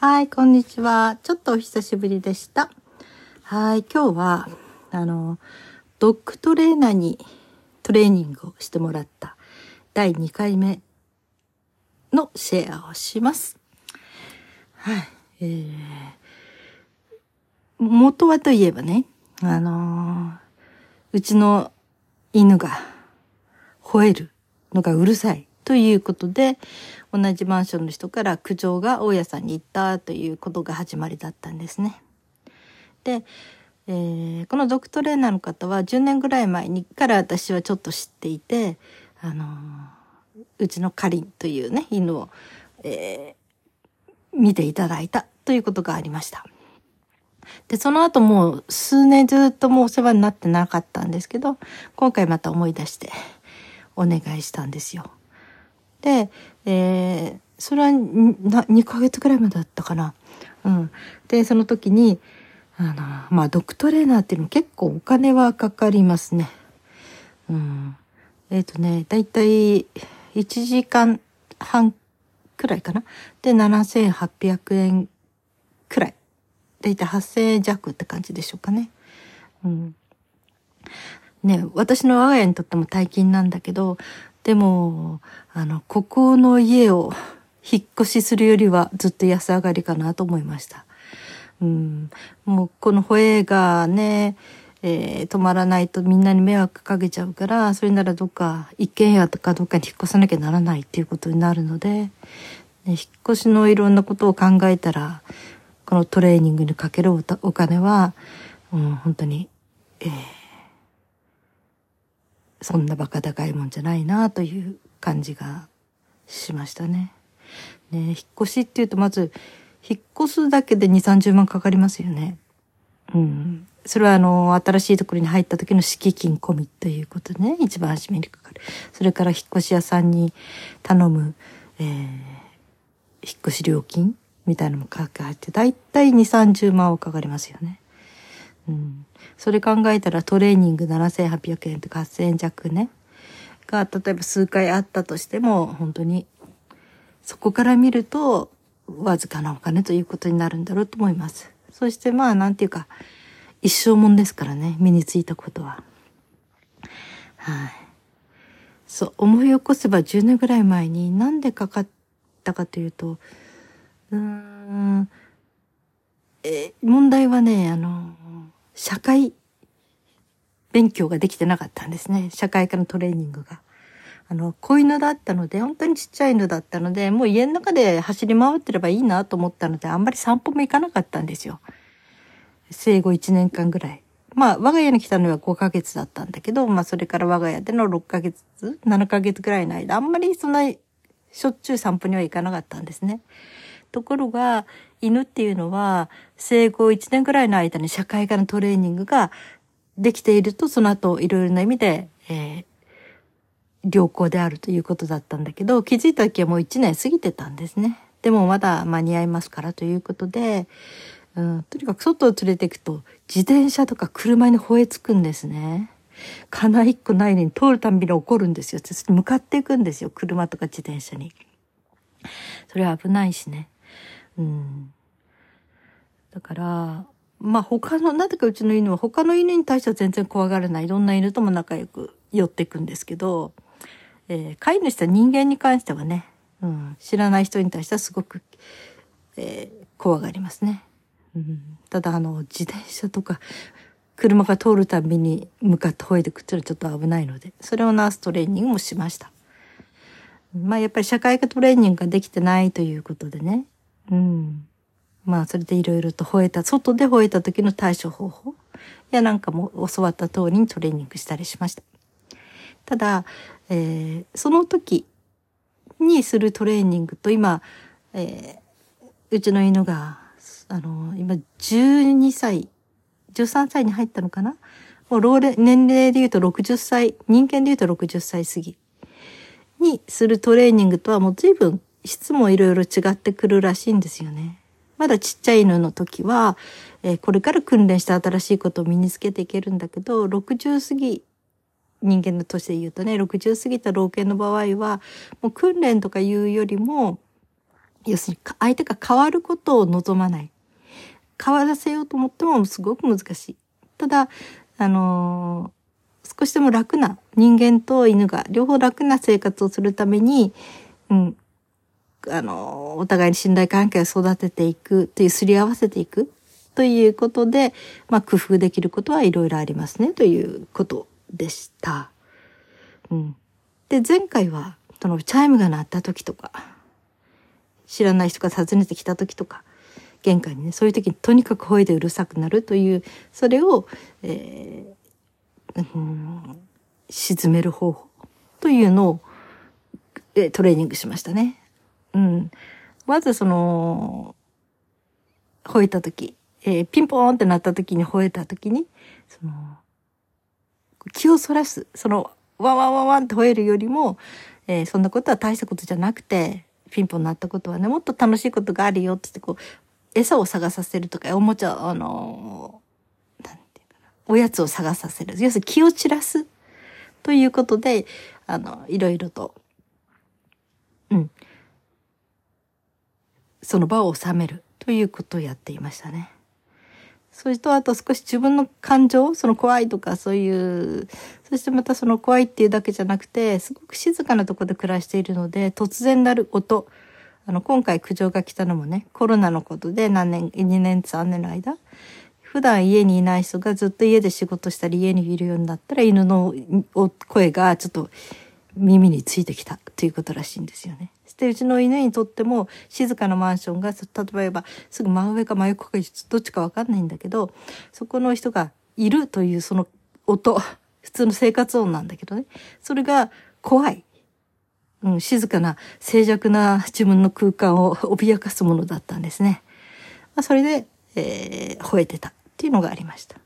はい、こんにちは。ちょっとお久しぶりでした。はい、今日は、あの、ドッグトレーナーにトレーニングをしてもらった第2回目のシェアをします。はい、えー、元はといえばね、あのうちの犬が吠えるのがうるさいということで、同じマンションの人から苦情が大家さんに行ったということが始まりだったんですね。で、えー、このドクトレーナーの方は10年ぐらい前にから私はちょっと知っていて、あのー、うちのカリンというね、犬を、えー、見ていただいたということがありました。で、その後もう数年ずっともうお世話になってなかったんですけど、今回また思い出してお願いしたんですよ。で、えー、それは2ヶ月ぐらいまでだったかな。うん。で、その時に、あの、まあ、ドクトレーナーっていうのも結構お金はかかりますね。うん。えっ、ー、とね、だいたい1時間半くらいかな。で、7800円くらい。だいたい8000円弱って感じでしょうかね。うん。ね、私の我が家にとっても大金なんだけど、でも、あの、ここの家を 引っ越しするよりはずっと安上がりかなと思いました。うん、もうこのホエーがね、えー、止まらないとみんなに迷惑かけちゃうから、それならどっか一軒家とかどっかに引っ越さなきゃならないっていうことになるので、ね、引っ越しのいろんなことを考えたら、このトレーニングにかけるお金は、うん、本当に、えーそんなバカ高いもんじゃないなという感じがしましたね。ね引っ越しっていうとまず引っ越すだけで2、30万かかりますよね。うん。それはあの、新しいところに入った時の敷金込みということね、一番初めにかかる。それから引っ越し屋さんに頼む、えー、引っ越し料金みたいなのもかかって、だいたい2、30万はかかりますよね。うん。それ考えたらトレーニング7800円とか8000円弱ね。が、例えば数回あったとしても、本当に、そこから見ると、わずかなお金ということになるんだろうと思います。そしてまあ、なんていうか、一生もんですからね、身についたことは。はい。そう、思い起こせば10年ぐらい前になんでかかったかというと、うーん、え、問題はね、あの、社会勉強ができてなかったんですね。社会科のトレーニングが。あの、子犬だったので、本当にちっちゃい犬だったので、もう家の中で走り回ってればいいなと思ったので、あんまり散歩も行かなかったんですよ。生後1年間ぐらい。まあ、我が家に来たのは5ヶ月だったんだけど、まあ、それから我が家での6ヶ月、7ヶ月ぐらいの間、あんまりそんな、しょっちゅう散歩には行かなかったんですね。ところが、犬っていうのは、生後1年ぐらいの間に社会科のトレーニングができていると、その後いろいろな意味で、えー、良好であるということだったんだけど、気づいた時はもう1年過ぎてたんですね。でもまだ間に合いますからということで、うん、とにかく外を連れて行くと、自転車とか車に吠えつくんですね。金一個ないのに通るたんびに怒るんですよ。向かっていくんですよ。車とか自転車に。それは危ないしね。うん。だから、まあ他の、なぜかうちの犬は他の犬に対しては全然怖がらない。どんな犬とも仲良く寄っていくんですけど、えー、飼い主は人間に関してはね、うん、知らない人に対してはすごく、えー、怖がりますね。うん、ただあの、自転車とか、車が通るたびに向かって吠えてくっていうのはちょっと危ないので、それをナーストレーニングもしました。まあやっぱり社会科トレーニングができてないということでね、うん。まあ、それでいろいろと吠えた、外で吠えた時の対処方法やなんかも教わった通りにトレーニングしたりしました。ただ、えー、その時にするトレーニングと今、えー、うちの犬が、あの、今12歳、13歳に入ったのかな？もう老齢、年齢で言うと60歳、人間で言うと60歳過ぎにするトレーニングとはもう随分質もいろいろ違ってくるらしいんですよね。まだちっちゃい犬の時は、えー、これから訓練して新しいことを身につけていけるんだけど、60過ぎ、人間の年で言うとね、60過ぎた老犬の場合は、もう訓練とかいうよりも、要するに相手が変わることを望まない。変わらせようと思ってもすごく難しい。ただ、あのー、少しでも楽な人間と犬が両方楽な生活をするために、うん、あの、お互いに信頼関係を育てていくという、すり合わせていくということで、まあ、工夫できることはいろいろありますねということでした。うん。で、前回は、そのチャイムが鳴った時とか、知らない人が訪ねてきた時とか、玄関にね、そういう時にとにかく吠えてうるさくなるという、それを、えー、うん、沈める方法というのを、トレーニングしましたね。うん。まずその、吠えた時、えー、ピンポーンってなった時に吠えた時に、その、気をそらす、その、ワンワンワンワンって吠えるよりも、えー、そんなことは大したことじゃなくて、ピンポン鳴ったことはね、もっと楽しいことがあるよってって、こう、餌を探させるとか、おもちゃ、あの、なんていうかな、おやつを探させる。要するに気を散らす。ということで、あの、いろいろと、うん。その場を収めるということをやっていましたね。それとあと少し自分の感情、その怖いとかそういう、そしてまたその怖いっていうだけじゃなくて、すごく静かなとこで暮らしているので、突然なる音。あの、今回苦情が来たのもね、コロナのことで何年、2年、3年の間、普段家にいない人がずっと家で仕事したり家にいるようになったら犬の声がちょっと耳についてきたということらしいんですよね。してうちの犬にとっても静かなマンションが例えばすぐ真上か真横かどっちかわかんないんだけどそこの人がいるというその音 普通の生活音なんだけどねそれが怖い、うん、静かな静寂な自分の空間を 脅かすものだったんですね。まあ、それで、えー、吠えてたっていうのがありました。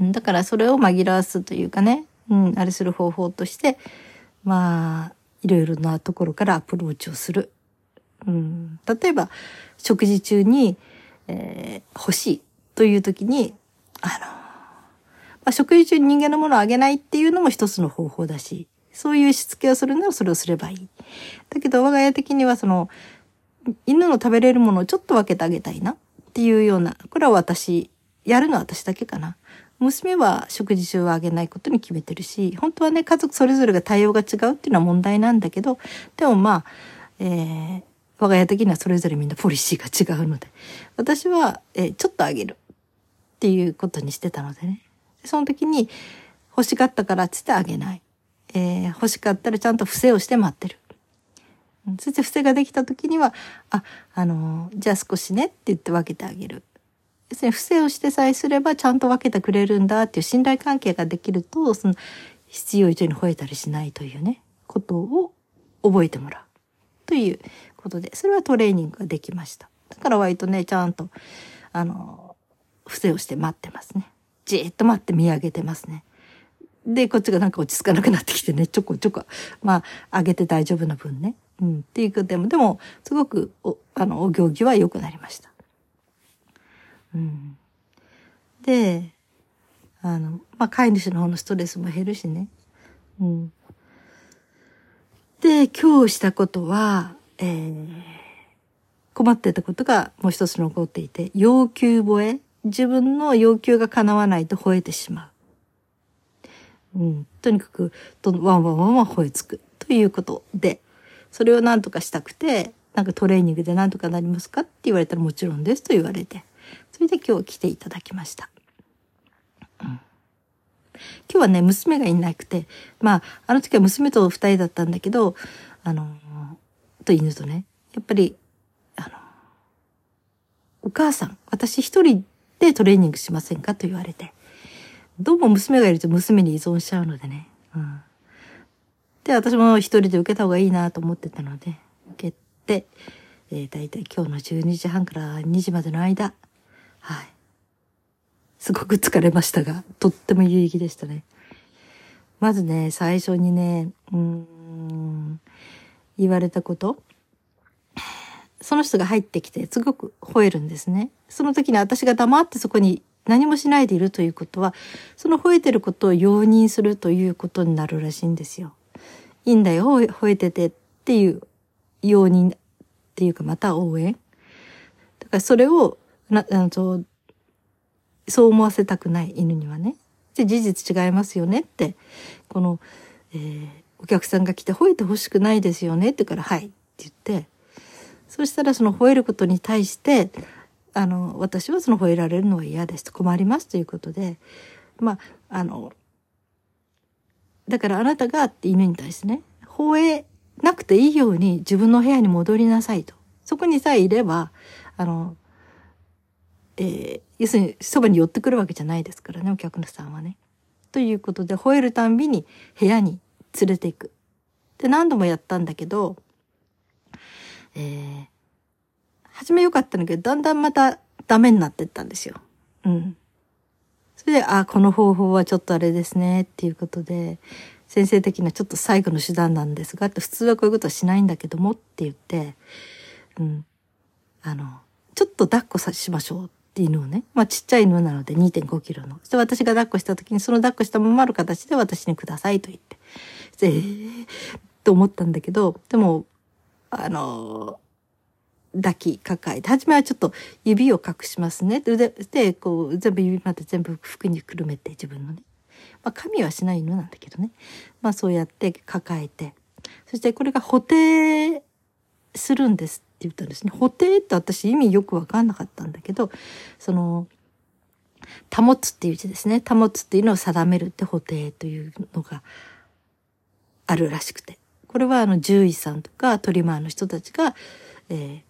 だからそれを紛らわすというかね、うん、あれする方法として、まあ、いろいろなところからアプローチをする。うん、例えば、食事中に、えー、欲しいという時に、あの、まあ、食事中に人間のものをあげないっていうのも一つの方法だし、そういうしつけをするならそれをすればいい。だけど我が家的にはその、犬の食べれるものをちょっと分けてあげたいなっていうような、これは私、やるのは私だけかな。娘は食事中はあげないことに決めてるし、本当はね、家族それぞれが対応が違うっていうのは問題なんだけど、でもまあ、えー、我が家的にはそれぞれみんなポリシーが違うので、私は、えー、ちょっとあげるっていうことにしてたのでね。その時に欲しがったからつってあげない。えー、欲しかったらちゃんと伏せをして待ってる。そして伏せができた時には、あ、あのー、じゃあ少しねって言って分けてあげる。要するに不正をしてさえすればちゃんと分けてくれるんだっていう信頼関係ができると、その必要以上に吠えたりしないというね、ことを覚えてもらう。ということで、それはトレーニングができました。だから割とね、ちゃんと、あの、伏せをして待ってますね。じーっと待って見上げてますね。で、こっちがなんか落ち着かなくなってきてね、ちょこちょこ、まあ、上げて大丈夫な分ね。うん、っていうか、でも、でも、すごく、お、あの、お行儀は良くなりました。うん、で、あの、まあ、飼い主の方のストレスも減るしね。うん。で、今日したことは、えー、困ってたことがもう一つ残っていて、要求吠え。自分の要求が叶わないと吠えてしまう。うん。とにかく、とワンワンワンワン吠えつく。ということで、それを何とかしたくて、なんかトレーニングで何とかなりますか？って言われたらもちろんですと言われて。それで今日来ていただきました。今日はね、娘がいなくて、まあ、あの時は娘と二人だったんだけど、あの、と犬とね、やっぱり、あの、お母さん、私一人でトレーニングしませんかと言われて、どうも娘がいると娘に依存しちゃうのでね。うん、で、私も一人で受けた方がいいなと思ってたので、受けて、えー、だいたい今日の12時半から2時までの間、はい。すごく疲れましたが、とっても有意義でしたね。まずね、最初にね、うん、言われたこと。その人が入ってきて、すごく吠えるんですね。その時に私が黙ってそこに何もしないでいるということは、その吠えてることを容認するということになるらしいんですよ。いいんだよ、吠えててっていう容認っていうかまた応援。だからそれを、な、あの、そうそう思わせたくない犬にはね。で、事実違いますよねって、この、えー、お客さんが来て吠えてほしくないですよねって。から、はい。って言って、そしたらその吠えることに対して、あの、私はその吠えられるのは嫌です。と困りますということで、まあ、あの、だからあなたがって犬に対してね、吠えなくていいように自分の部屋に戻りなさいと。そこにさえいれば、あの、えー、要するにそばに寄ってくるわけじゃないですからね、お客さんはね。ということで、吠えるたんびに部屋に連れていく。で、何度もやったんだけど、えー、初め良かったんだけど、だんだんまたダメになってったんですよ。うん。それで、あ、この方法はちょっとあれですね、っていうことで、先生的なちょっと最後の手段なんですが、って普通はこういうことはしないんだけどもって言って、うん。あの、ちょっと抱っこさしましょうっって犬をね、まあちっちゃい犬なので2.5キロの。そして私が抱っこした時にその抱っこしたままの形で私にくださいと言って。えー、と思ったんだけど、でも、あの、抱きかかえて、初めはちょっと指を隠しますね。で、でこう、全部指まで全部服にくるめて自分のね。まあ、神はしない犬なんだけどね。まあ、そうやって抱えて。そしてこれが補定するんです言ったんですね。補定って私意味よくわかんなかったんだけど、その、保つっていう字ですね。保つっていうのを定めるって補定というのがあるらしくて。これはあの獣医さんとかトリマーの人たちが、え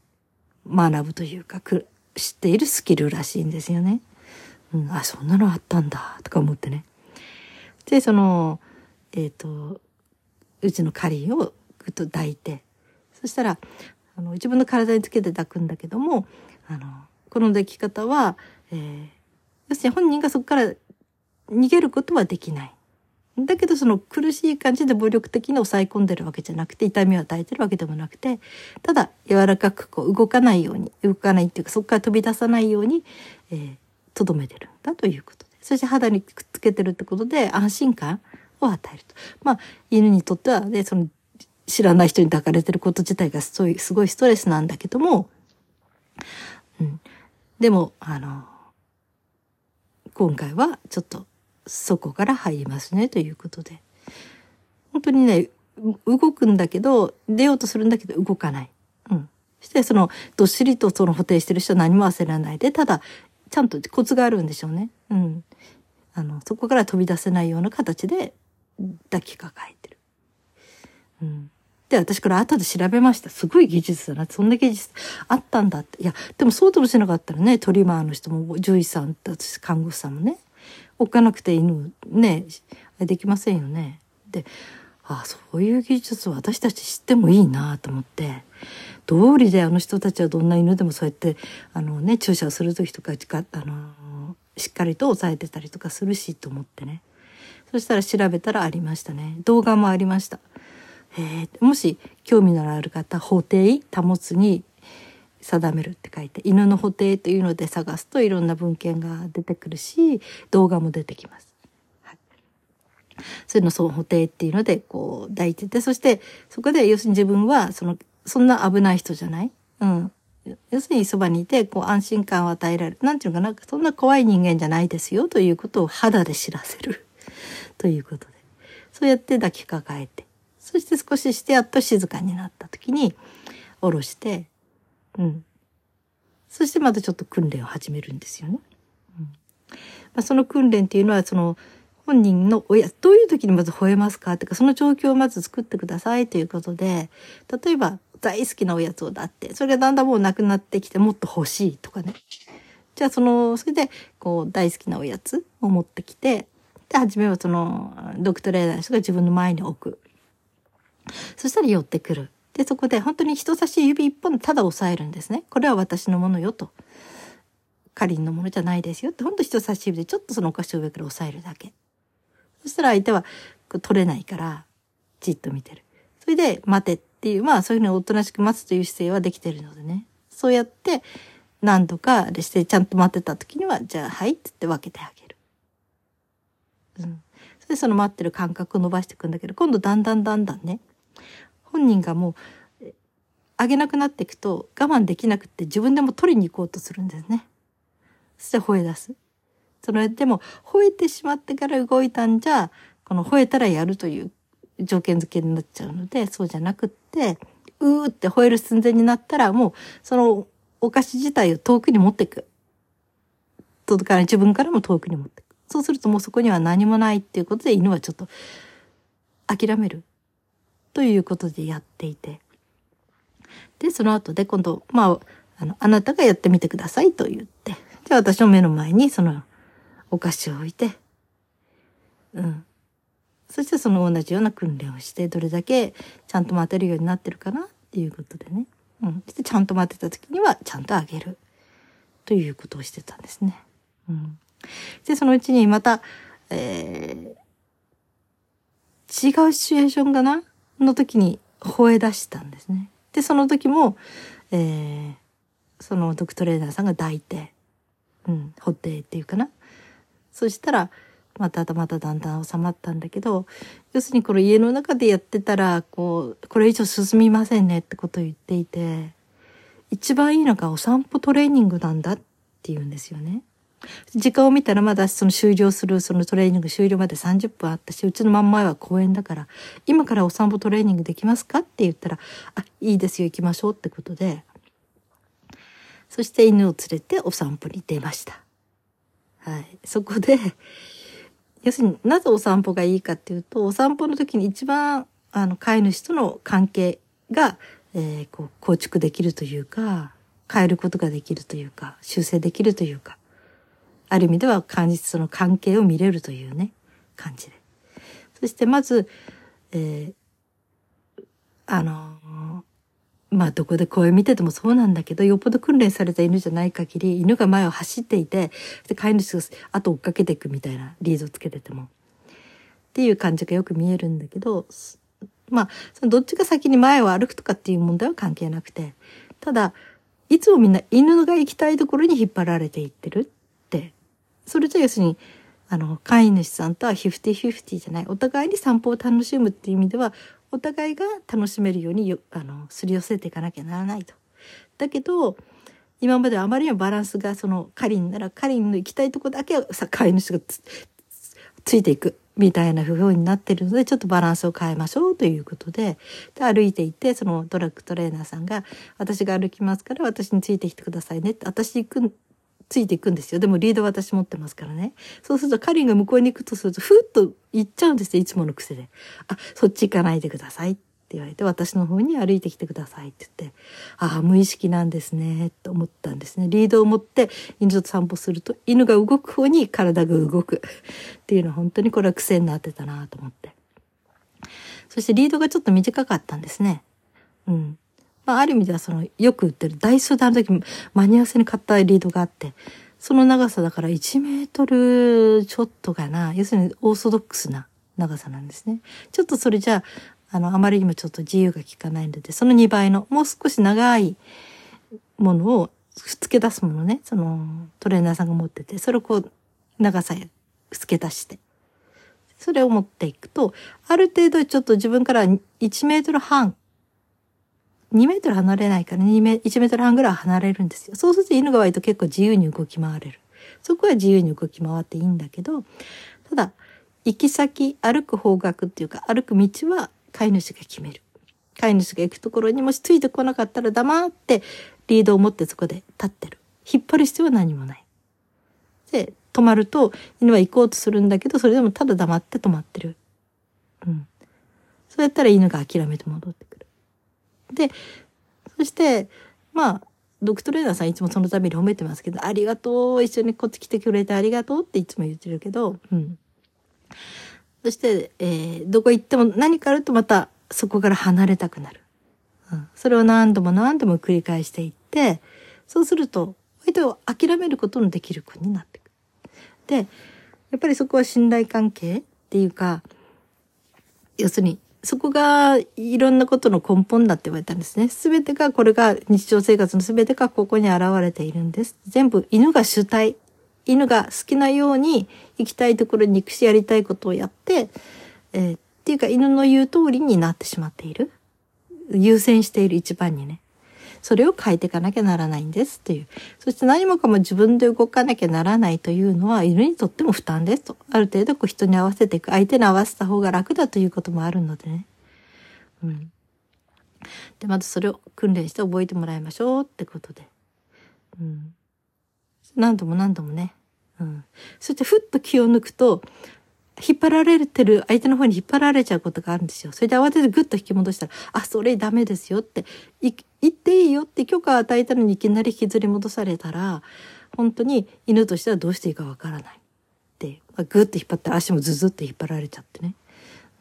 ー、学ぶというか知っているスキルらしいんですよね。うん、あ、そんなのあったんだ、とか思ってね。で、その、えっ、ー、と、うちのカリンをぐっと抱いて、そしたら、あの、自分の体につけて抱くんだけども、あの、この抱き方は、えー、要するに本人がそこから逃げることはできない。だけどその苦しい感じで暴力的に抑え込んでるわけじゃなくて痛みを与えてるわけでもなくてただ柔らかくこう動かないように動かないっていうかそこから飛び出さないようにとど、えー、めてるんだということでそして肌にくっつけてるってことで安心感を与えると。まあ犬にとってはねその知らない人に抱かれてること自体がすごいすごいストレスなんだけども、うん、でもあの今回はちょっとそこから入りますねということで。本当にね、動くんだけど、出ようとするんだけど動かない。うん。そしてその、どっしりとその補定してる人は何も焦らないで、ただ、ちゃんとコツがあるんでしょうね。うん。あの、そこから飛び出せないような形で抱きかかえてる。うん。で、私これ後で調べました。すごい技術だな。そんな技術あったんだって。いや、でもそうともしなかったらね、トリマーの人も、獣医さんたち、看護師さんもね、置かなくて犬ねできませんよね。でああそういう技術を私たち知ってもいいなと思って道理であの人たちはどんな犬でもそうやってあの、ね、注射をする時とかあのしっかりと抑えてたりとかするしと思ってねそしたら調べたらありましたね動画もありました。えー、もし興味のある方法定保つに定めるって書いて犬の補定というので探すといろんな文献が出てくるし動画も出てきます。はい、そういうのその補定っていうのでこう抱いててそしてそこで要するに自分はそのそんな危ない人じゃない、うん、要するにそばにいてこう安心感を与えられる。なんていうのかな？そんな怖い人間じゃないですよということを肌で知らせる。ということで。そうやって抱きかかえて。そして少ししてやっと静かになった時に下ろしてうん。そしてまたちょっと訓練を始めるんですよね。うんまあ、その訓練っていうのはその本人の親どういう時にまず吠えますかってかその状況をまず作ってくださいということで例えば大好きなおやつをだってそれがだんだんもうなくなってきてもっと欲しいとかねじゃあそのそれでこう大好きなおやつを持ってきてで初めはそのドクトレーナーの人が自分の前に置くそしたら寄ってくるで、そこで本当に人差し指一本ただ押さえるんですね。これは私のものよと。かりんのものじゃないですよって、ほんと人差し指でちょっとそのお菓子を上から押さえるだけ。そしたら相手は取れないから、じっと見てる。それで、待てっていう、まあそういうふうにおとなしく待つという姿勢はできてるのでね。そうやって、何度かでしてちゃんと待ってた時には、じゃあ、はいって言って分けてあげる。うん。それでその待ってる間隔を伸ばしていくんだけど、今度だんだんだんだんね、本人がもうあげなくなっていくと我慢できなくって自分でも取りに行こうとするんですね。そして吠え出す。それでも吠えてしまってから動いたんじゃ、この吠えたらやるという条件付けになっちゃうので、そうじゃなくって、うーって吠える寸前になったらもうそのお菓子自体を遠くに持っていく。届かない自分からも遠くに持っていく。そうするともうそこには何もないっていうことで犬はちょっと諦めるということでやっていて。で、その後で今度、まあ、あの、あなたがやってみてくださいと言って、じゃあ私の目の前にそのお菓子を置いて、うん。そしてその同じような訓練をして、どれだけちゃんと待てるようになってるかなっていうことでね。うん。ちゃんと待てた時にはちゃんとあげる。ということをしてたんですね。うん。で、そのうちにまた、えー、違うシチュエーションかなの時に吠え出したんですね。で、その時も、えー、そのドクトレーナーさんが抱いて、うん、掘ってっていうかな。そしたら、またまただんだん収まったんだけど、要するにこの家の中でやってたら、こう、これ以上進みませんねってことを言っていて、一番いいのがお散歩トレーニングなんだって言うんですよね。時間を見たらまだその終了するそのトレーニング終了まで30分あったし、うちの真ん前は公園だから、今からお散歩トレーニングできますかって言ったら、あ、いいですよ行きましょうってことで、そして犬を連れてお散歩に出ました。はい。そこで、要するになぜお散歩がいいかっていうと、お散歩の時に一番、あの、飼い主との関係が、えー、こう、構築できるというか、変えることができるというか、修正できるというか、ある意味では感じその関係を見れるというね、感じで。そしてまず、えー、あのまあどこで声見ててもそうなんだけど、よっぽど訓練された犬じゃない限り、犬が前を走っていて、で飼い主が後追っかけていくみたいなリードをつけてても。っていう感じがよく見えるんだけど、まあ、そのどっちが先に前を歩くとかっていう問題は関係なくて、ただ、いつもみんな犬が行きたいところに引っ張られていってる。それじゃ要するに、あの、飼い主さんとはフフティフフティじゃない。お互いに散歩を楽しむっていう意味では、お互いが楽しめるようによあのすり寄せていかなきゃならないと。だけど今まであまりにもバランスがそのカリンならカリンの行きたいとこだけさ飼い主がついていくみたいな風になってるのでちょっとバランスを変えましょうということでで歩いていてそのドラッグトレーナーさんが「私が歩きますから私についてきてくださいね」って私行くついていくんですよ。でもリード私持ってますからね。そうするとカリンが向こうに行くとすると、ふっと行っちゃうんですよ。いつもの癖で。あ、そっち行かないでくださいって言われて、私の方に歩いてきてくださいって言って、ああ、無意識なんですね、と思ったんですね。リードを持って犬と散歩すると、犬が動く方に体が動くっていうのは本当にこれは癖になってたなと思って。そしてリードがちょっと短かったんですね。うん。まあ、ある意味ではその、よく売ってるダイソーであの時間に合わせに買ったリードがあって、その長さだから1メートルちょっとかな。要するにオーソドックスな長さなんですね。ちょっとそれじゃあ、あの、あまりにもちょっと自由が利かないので、その2倍の、もう少し長いものを、付け出すものね、そのトレーナーさんが持ってて、それをこう、長さへ付け出して。それを持っていくと、ある程度ちょっと自分から1メートル半2メートル離れないから2メ1メートル半ぐらい離れるんですよ。そうすると犬が割と結構自由に動き回れる。そこは自由に動き回っていいんだけど、ただ、行き先、歩く方角っていうか、歩く道は飼い主が決める。飼い主が行くところにもしついてこなかったら黙ってリードを持ってそこで立ってる。引っ張る必要は何もない。で、止まると犬は行こうとするんだけど、それでもただ黙って止まってる。うん。そうやったら犬が諦めて戻って。で、そして、まあ、ドクトレーナーさんいつもそのために褒めてますけど、ありがとう、一緒にこっち来てくれてありがとうっていつも言ってるけど、うん。そして、えー、どこ行っても何かあるとまたそこから離れたくなる。うん。それを何度も何度も繰り返していって、そうすると、割と諦めることのできる子になっていく。で、やっぱりそこは信頼関係っていうか、要するにそこがいろんなことの根本だって言われたんですね。すべてが、これが日常生活のすべてがここに現れているんです。全部犬が主体。犬が好きなように行きたいところに行くしやりたいことをやって、えー、っていうか犬の言う通りになってしまっている。優先している一番にね。それを変えていかなきゃならないんですという。そして何もかも自分で動かなきゃならないというのは犬にとっても負担ですと。ある程度こう人に合わせていく、相手に合わせた方が楽だということもあるのでね。うん。で、まずそれを訓練して覚えてもらいましょうってことで。うん。何度も何度もね。うん。そしてふっと気を抜くと、引っ張られてる相手の方に引っ張られちゃうことがあるんですよ。それで慌ててグッと引き戻したら、あ、それダメですよって、言っていいよって許可を与えたのにいきなり引きずり戻されたら、本当に犬としてはどうしていいかわからない。で、グッと引っ張って足もズズって引っ張られちゃってね。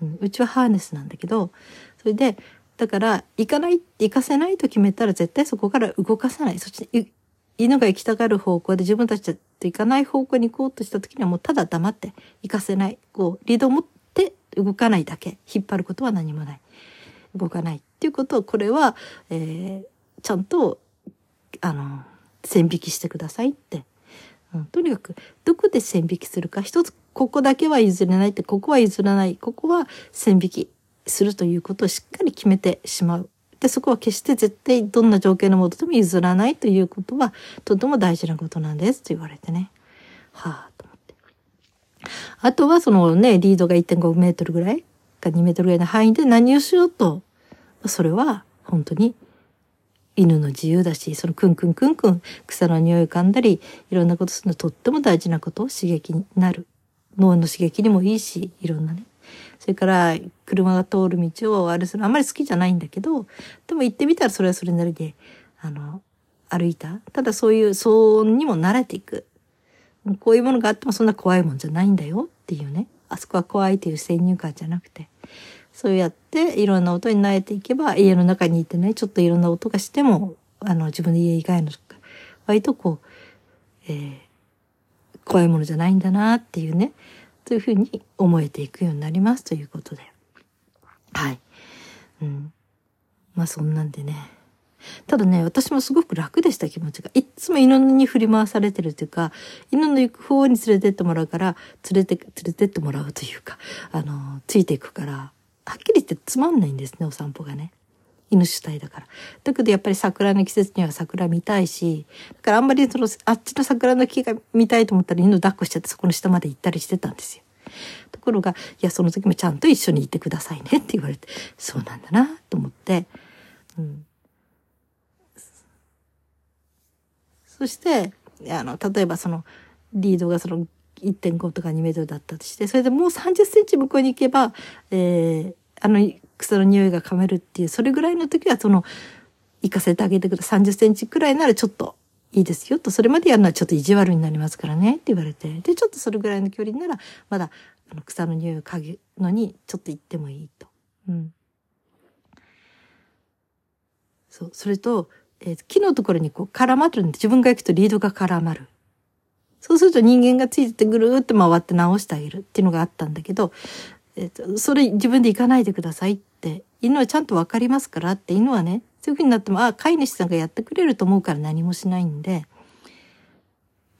うん、うちはハーネスなんだけど、それで、だから、行かない、行かせないと決めたら絶対そこから動かさない。そして、犬が行きたがる方向で自分たちと行かない方向に行こうとした時にはもうただ黙って行かせない。こう、リードを持って動かないだけ。引っ張ることは何もない。動かないっていうことを、これは、えー、ちゃんと、あの、線引きしてくださいって。うん、とにかく、どこで線引きするか。一つ、ここだけは譲れないって、ここは譲らない。ここは線引きするということをしっかり決めてしまう。で、そこは決して絶対どんな条件のもとでも譲らないということはとても大事なことなんですと言われてね。はあ、と思って。あとはそのね、リードが1.5メートルぐらいか2メートルぐらいの範囲で何をしようと、それは本当に犬の自由だし、そのクンクンクンクン草の匂いを噛んだり、いろんなことするのとっても大事なことを刺激になる。脳の刺激にもいいし、いろんなね。それから車が通る道を歩するあんまり好きじゃないんだけど、でも行ってみたらそれはそれなりで、あの、歩いた。ただそういう騒音にも慣れていく。こういうものがあってもそんな怖いもんじゃないんだよっていうね。あそこは怖いという先入観じゃなくて。そうやっていろんな音に慣れていけば家の中にいてね、ちょっといろんな音がしても、あの自分の家以外の割とこう、えー、怖いものじゃないんだなっていうね。というふうに思えていくようになりますということで。はい。うん。まあそんなんでね。ただね、私もすごく楽でした気持ちが。いつも犬に振り回されてるというか、犬の行く方に連れてってもらうから、連れて、連れてってもらうというか、あの、ついていくから、はっきり言ってつまんないんですね、お散歩がね。犬主体だから。だけどやっぱり桜の季節には桜見たいし、だからあんまりその、あっちの桜の木が見たいと思ったら犬抱っこしちゃってそこの下まで行ったりしてたんですよ。ところが、いや、その時もちゃんと一緒にいてくださいねって言われて、そうなんだなと思って、うん。そして、あの、例えばその、リードがその1.5とか2メートルだったとして、それでもう30センチ向こうに行けば、えー、あの、草の匂いが噛めるっていう、それぐらいの時はその、行かせてあげてください。30センチくらいならちょっといいですよと、それまでやるのはちょっと意地悪になりますからねって言われて、で、ちょっとそれぐらいの距離なら、まだ、あの、草の匂いを嗅ぐのに、ちょっと行ってもいいと。うん。そう、それと、えー、木のところにこう絡まるんで、自分が行くとリードが絡まる。そうすると人間がついててぐるーって回って直してあげるっていうのがあったんだけど、えー、それ自分で行かないでくださいっ、犬はちゃんとわかりますからって、犬はね、そういう風になっても、あ、飼い主さんがやってくれると思うから何もしないんで、っ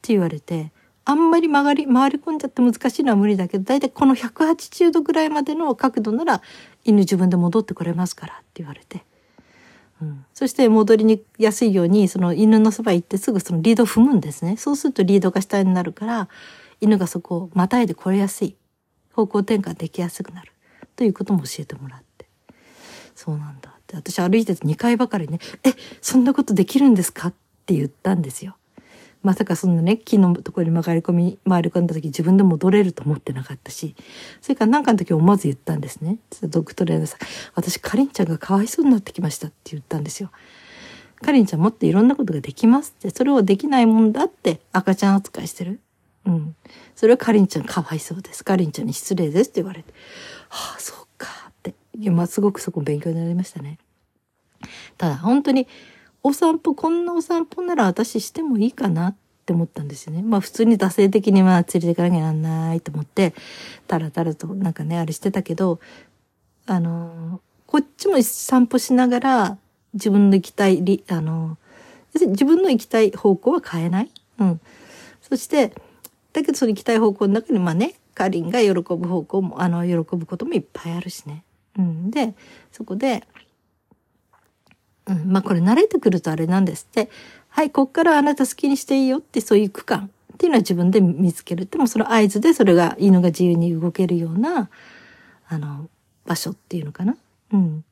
て言われて、あんまり曲がり、回り込んじゃって難しいのは無理だけど、だいたいこの180度ぐらいまでの角度なら犬自分で戻ってこれますからって言われて。うん、そして戻りにやすいように、その犬のそば行ってすぐそのリード踏むんですね。そうするとリードが下になるから、犬がそこをまたいで来れやすい。方向転換できやすくなる。ということも教えてもらって。そうなんだ。って私歩いてて2回ばかりね、え、そんなことできるんですか？って言ったんですよ。まさかそんなね、木のところに曲がり込み、回り込んだ時自分で戻れると思ってなかったし、それから何かの時思わず言ったんですね。ドッグトレーナーさん、私かりんちゃんがかわいそうになってきましたって言ったんですよ。かりんちゃんもっといろんなことができますって、それをできないもんだって赤ちゃん扱いしてる。うん。それはかりんちゃんかわいそうです。かりんちゃんに失礼ですって言われて。はあ、そうかって。いや、まあ、すごくそこ勉強になりましたね。ただ本当にお散歩、こんなお散歩なら私してもいいかなって思ったんですよね。まあ普通に惰性的にまあ連れていかなきゃなんないと思って、たらたらとなんかね、あれしてたけど、あの、こっちも散歩しながら自分の行きたい、りあの、自分の行きたい方向は変えない。うん。そして、だけどその行きたい方向の中にまあね、かりんが喜ぶ方向も、あの、喜ぶこともいっぱいあるしね。うん。で、そこで、うん、まあこれ慣れてくるとあれなんですって。はい、こっからあなた好きにしていいよってそういう区間っていうのは自分で見つける。でもその合図でそれが犬が自由に動けるような、あの、場所っていうのかな。うん。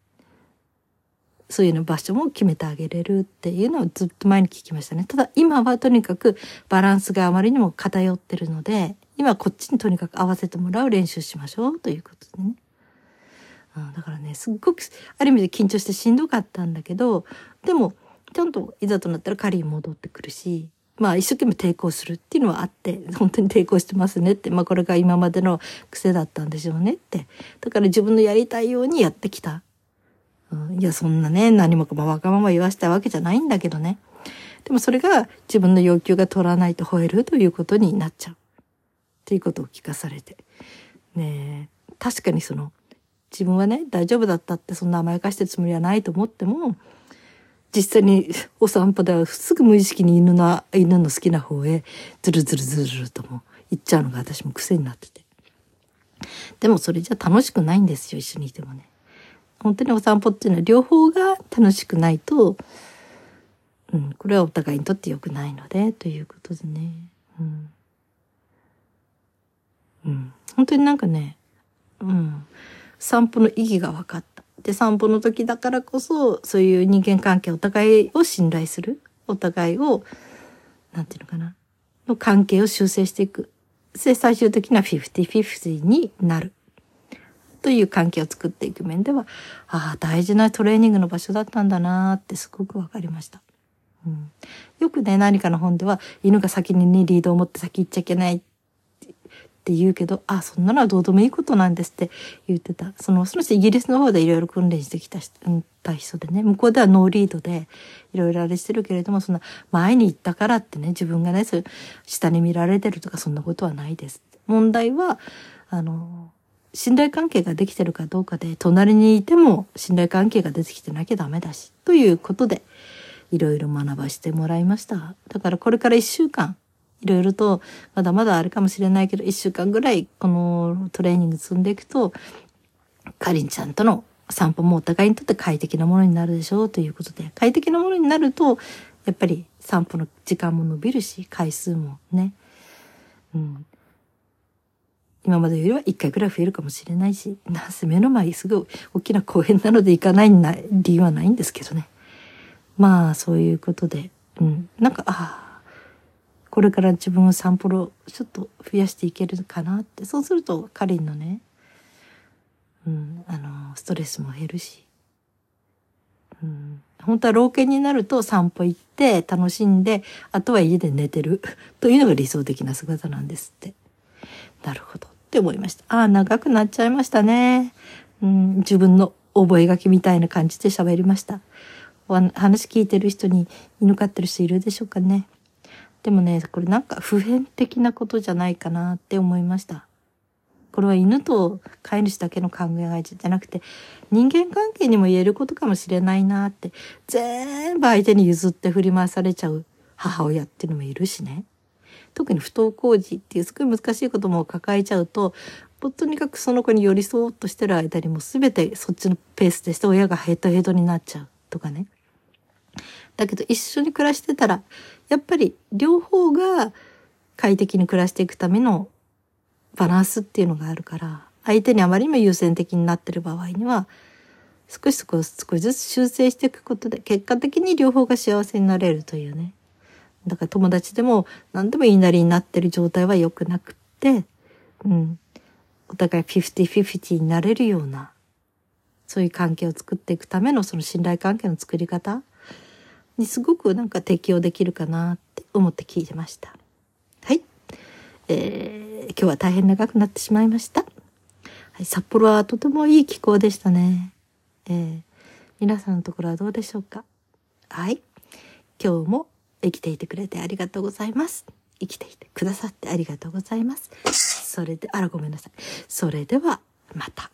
そういうの場所も決めてあげれるっていうのをずっと前に聞きましたね。ただ今はとにかくバランスがあまりにも偏ってるので、今こっちにとにかく合わせてもらう練習しましょうということですね。うん、だからね、すっごくある意味で緊張してしんどかったんだけど、でもちゃんといざとなったら狩りに戻ってくるし、まあ一生懸命抵抗するっていうのはあって、本当に抵抗してますねって、まあこれが今までの癖だったんでしょうねって。だから自分のやりたいようにやってきた。うん、いや、そんなね、何もかもわがまま言わせたわけじゃないんだけどね。でもそれが自分の要求が取らないと吠えるということになっちゃう。っていうことを聞かされて。ね確かにその、自分はね、大丈夫だったってそんな甘やかしてるつもりはないと思っても、実際にお散歩ではすぐ無意識に犬の、犬の好きな方へズルズルズルとも行っちゃうのが私も癖になってて。でもそれじゃ楽しくないんですよ、一緒にいてもね。本当にお散歩っていうのは両方が楽しくないと、うん、これはお互いにとって良くないので、ということでね。うん。うん。本当になんかね、うん。散歩の意義が分かった。で、散歩の時だからこそ、そういう人間関係、お互いを信頼する。お互いを、なんていうのかな。の関係を修正していく。で、最終的には50-50になる。という関係を作っていく面では、ああ、大事なトレーニングの場所だったんだなってすごくわかりました。うん、よくね、何かの本では、犬が先にね、リードを持って先行っちゃいけないって言うけど、あ、そんなのはどうでもいいことなんですって言ってた。その、その人イギリスの方でいろいろ訓練してきた人でね、向こうではノーリードでいろいろあれしてるけれども、そんな前に行ったからってね、自分がね、そう下に見られてるとかそんなことはないです。問題は、あの、信頼関係ができてるかどうかで、隣にいても信頼関係が出てきてなきゃダメだし、ということで、いろいろ学ばしてもらいました。だからこれから一週間、いろいろと、まだまだあるかもしれないけど、一週間ぐらいこのトレーニング積んでいくと、かりんちゃんとの散歩もお互いにとって快適なものになるでしょうということで、快適なものになると、やっぱり散歩の時間も伸びるし、回数もね、うん。今までよりは一回ぐらい増えるかもしれないし、なんせ目の前すぐ大きな公園なので行かない理由はないんですけどね。まあ、そういうことで、うん。なんか、ああ、これから自分を散歩をちょっと増やしていけるかなって。そうするとかりんのね、うん、あのストレスも減るし、うん、本当は老犬になると散歩行って楽しんであとは家で寝てる。というのが理想的な姿なんですって。なるほどって思いました。ああ長くなっちゃいましたね、うん、自分の覚書みたいな感じで喋りました。話聞いてる人に犬飼ってる人いるでしょうかね。でもね、これなんか普遍的なことじゃないかなって思いました。これは犬と飼い主だけの考えじゃなくて、人間関係にも言えることかもしれないなって、全部相手に譲って振り回されちゃう母親っていうのもいるしね。特に不登校児っていうすごい難しいことも抱えちゃうと、とにかくその子に寄り添おうとしてる間にも全てそっちのペースでして親がヘトヘトになっちゃうとかね。だけど一緒に暮らしてたら、やっぱり両方が快適に暮らしていくためのバランスっていうのがあるから、相手にあまりにも優先的になってる場合には、少し少し少しずつ修正していくことで、結果的に両方が幸せになれるというね。だから友達でも何でも言いなりになってる状態は良くなくって、うん。お互い50-50になれるような、そういう関係を作っていくためのその信頼関係の作り方にすごくなんか適用できるかなって思って聞いてました。はい。えー、今日は大変長くなってしまいました。はい、札幌はとてもいい気候でしたね。えー、皆さんのところはどうでしょうか？はい。今日も生きていてくれてありがとうございます。生きていてくださってありがとうございます。それで、あらごめんなさい。それでは、また。